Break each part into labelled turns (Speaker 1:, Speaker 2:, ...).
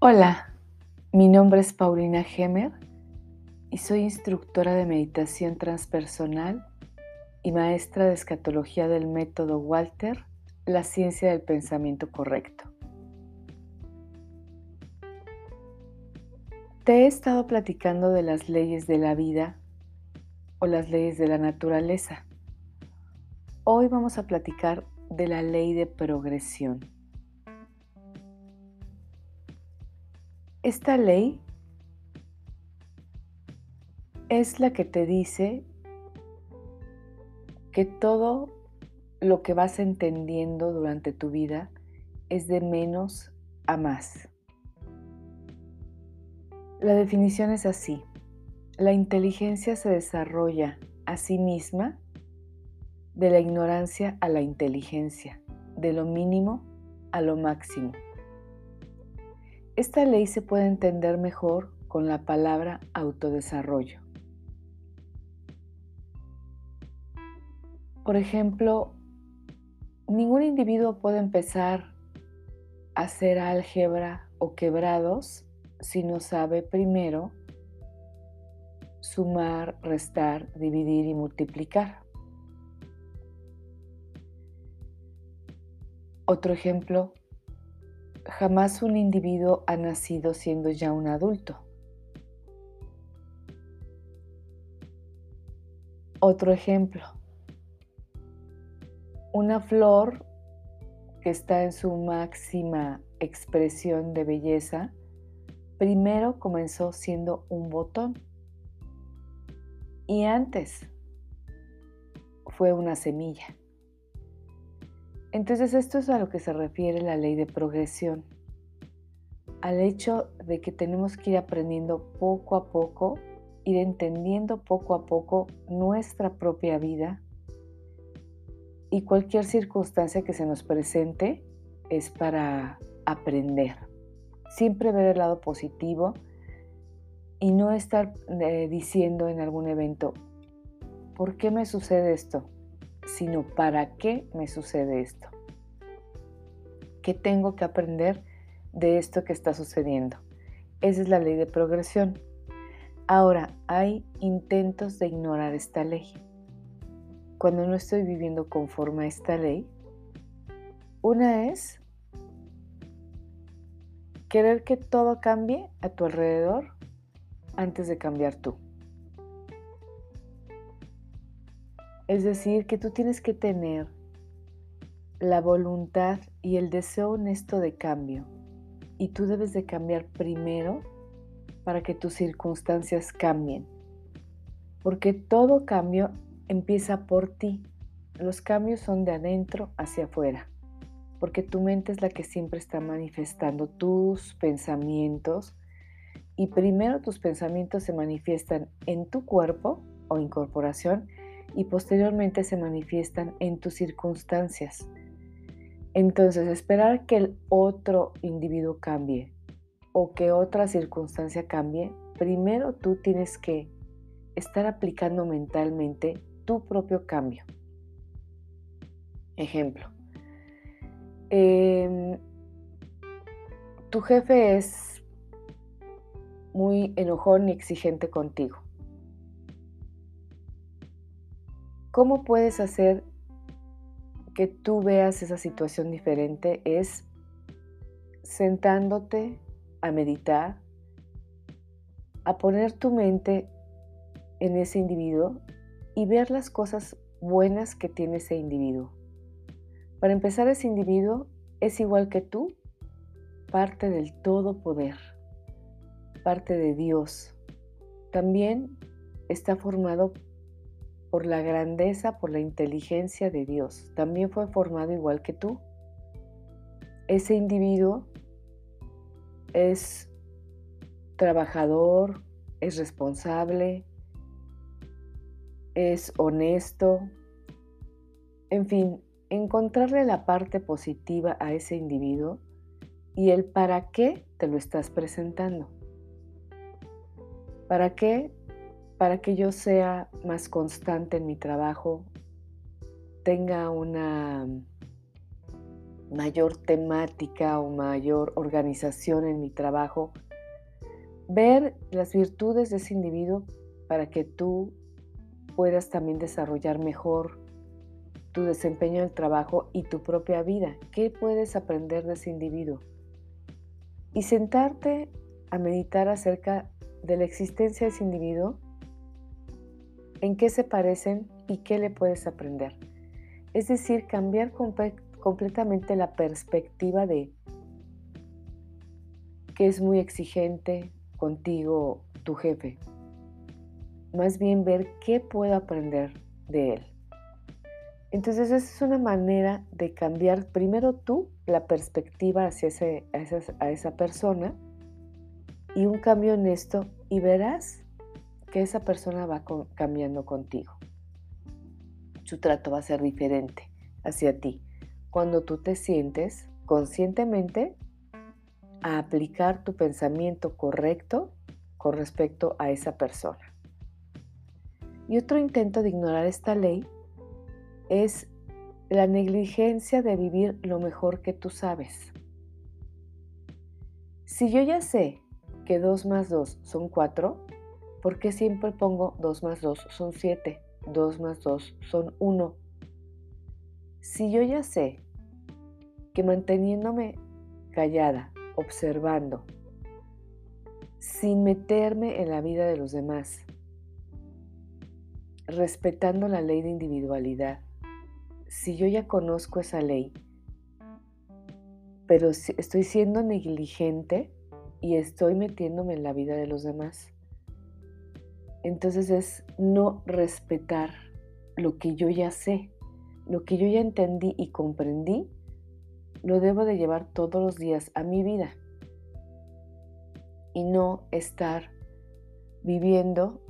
Speaker 1: Hola, mi nombre es Paulina Gemer y soy instructora de meditación transpersonal y maestra de escatología del método Walter, la ciencia del pensamiento correcto. Te he estado platicando de las leyes de la vida o las leyes de la naturaleza. Hoy vamos a platicar de la ley de progresión. Esta ley es la que te dice que todo lo que vas entendiendo durante tu vida es de menos a más. La definición es así. La inteligencia se desarrolla a sí misma de la ignorancia a la inteligencia, de lo mínimo a lo máximo. Esta ley se puede entender mejor con la palabra autodesarrollo. Por ejemplo, ningún individuo puede empezar a hacer álgebra o quebrados si no sabe primero sumar, restar, dividir y multiplicar. Otro ejemplo, jamás un individuo ha nacido siendo ya un adulto. Otro ejemplo. Una flor que está en su máxima expresión de belleza, primero comenzó siendo un botón y antes fue una semilla. Entonces esto es a lo que se refiere la ley de progresión, al hecho de que tenemos que ir aprendiendo poco a poco, ir entendiendo poco a poco nuestra propia vida y cualquier circunstancia que se nos presente es para aprender. Siempre ver el lado positivo y no estar eh, diciendo en algún evento, ¿por qué me sucede esto? Sino para qué me sucede esto. ¿Qué tengo que aprender de esto que está sucediendo? Esa es la ley de progresión. Ahora, hay intentos de ignorar esta ley. Cuando no estoy viviendo conforme a esta ley, una es querer que todo cambie a tu alrededor antes de cambiar tú. Es decir, que tú tienes que tener la voluntad y el deseo honesto de cambio. Y tú debes de cambiar primero para que tus circunstancias cambien. Porque todo cambio empieza por ti. Los cambios son de adentro hacia afuera. Porque tu mente es la que siempre está manifestando tus pensamientos. Y primero tus pensamientos se manifiestan en tu cuerpo o incorporación y posteriormente se manifiestan en tus circunstancias. Entonces, esperar que el otro individuo cambie o que otra circunstancia cambie, primero tú tienes que estar aplicando mentalmente tu propio cambio. Ejemplo, em, tu jefe es muy enojón y exigente contigo. ¿Cómo puedes hacer que tú veas esa situación diferente? Es sentándote a meditar, a poner tu mente en ese individuo y ver las cosas buenas que tiene ese individuo. Para empezar, ese individuo es igual que tú, parte del todo poder, parte de Dios. También está formado por la grandeza, por la inteligencia de Dios. También fue formado igual que tú. Ese individuo es trabajador, es responsable, es honesto. En fin, encontrarle la parte positiva a ese individuo y el para qué te lo estás presentando. ¿Para qué para que yo sea más constante en mi trabajo, tenga una mayor temática o mayor organización en mi trabajo, ver las virtudes de ese individuo para que tú puedas también desarrollar mejor tu desempeño en el trabajo y tu propia vida. ¿Qué puedes aprender de ese individuo? Y sentarte a meditar acerca de la existencia de ese individuo, en qué se parecen y qué le puedes aprender. Es decir, cambiar completamente la perspectiva de que es muy exigente contigo tu jefe. Más bien ver qué puedo aprender de él. Entonces esa es una manera de cambiar primero tú la perspectiva hacia ese, a, esa, persona y un cambio en esto y verás que esa persona va cambiando contigo. Su trato va a ser diferente hacia ti cuando tú te sientes conscientemente a aplicar tu pensamiento correcto con respecto a esa persona. Y otro intento de ignorar esta ley es la negligencia de vivir lo mejor que tú sabes. Si yo ya sé que 2 más 2 son 4, ¿por qué siempre pongo 2 más 2 son 7? 2 más 2 son 1. Si yo ya sé que manteniéndome callada, observando, sin meterme en la vida de los demás, respetando la ley de individualidad, si yo ya conozco esa ley, pero estoy siendo negligente y estoy metiéndome en la vida de los demás, entonces es no respetar lo que yo ya sé, lo que yo ya entendí y comprendí, lo debo de llevar todos los días a mi vida y no estar viviendo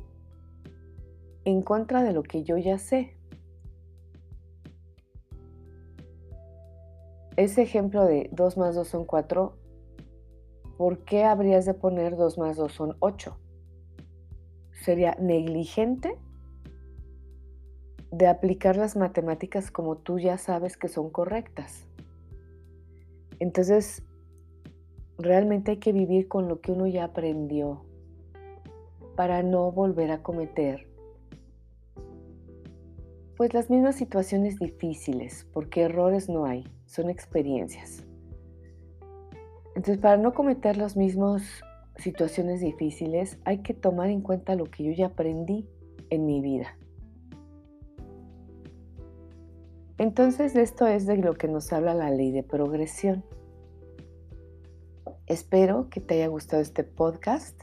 Speaker 1: en contra de lo que yo ya sé. ese ejemplo de 2 más 2 son 4, ¿por qué habrías de poner 2 más 2 son 8? Sería negligente de aplicar las matemáticas como tú ya sabes que son correctas. Entonces, realmente hay que vivir con lo que uno ya aprendió para no volver a cometer pues las mismas situaciones difíciles, porque errores no hay son experiencias. Entonces, para no cometer las mismas situaciones difíciles, hay que tomar en cuenta lo que yo ya aprendí en mi vida. Entonces, esto es de lo que nos habla la ley de progresión. Espero que te haya gustado este podcast.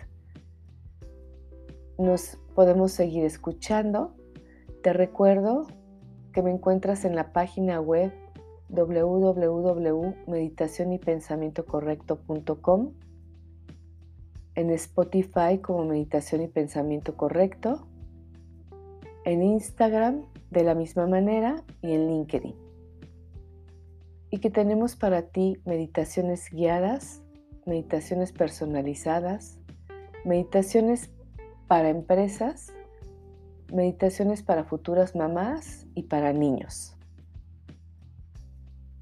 Speaker 1: Nos podemos seguir escuchando. Te recuerdo que me encuentras en la página web www.meditacionypensamientocorrecto.com, en Spotify como Meditación y Pensamiento Correcto, en Instagram de la misma manera y en LinkedIn. Y que tenemos para ti meditaciones guiadas, meditaciones personalizadas, meditaciones para empresas, meditaciones para futuras mamás y para niños.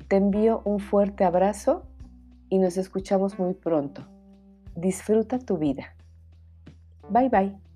Speaker 1: Te envío un fuerte abrazo y nos escuchamos muy pronto. Disfruta tu vida. Bye bye.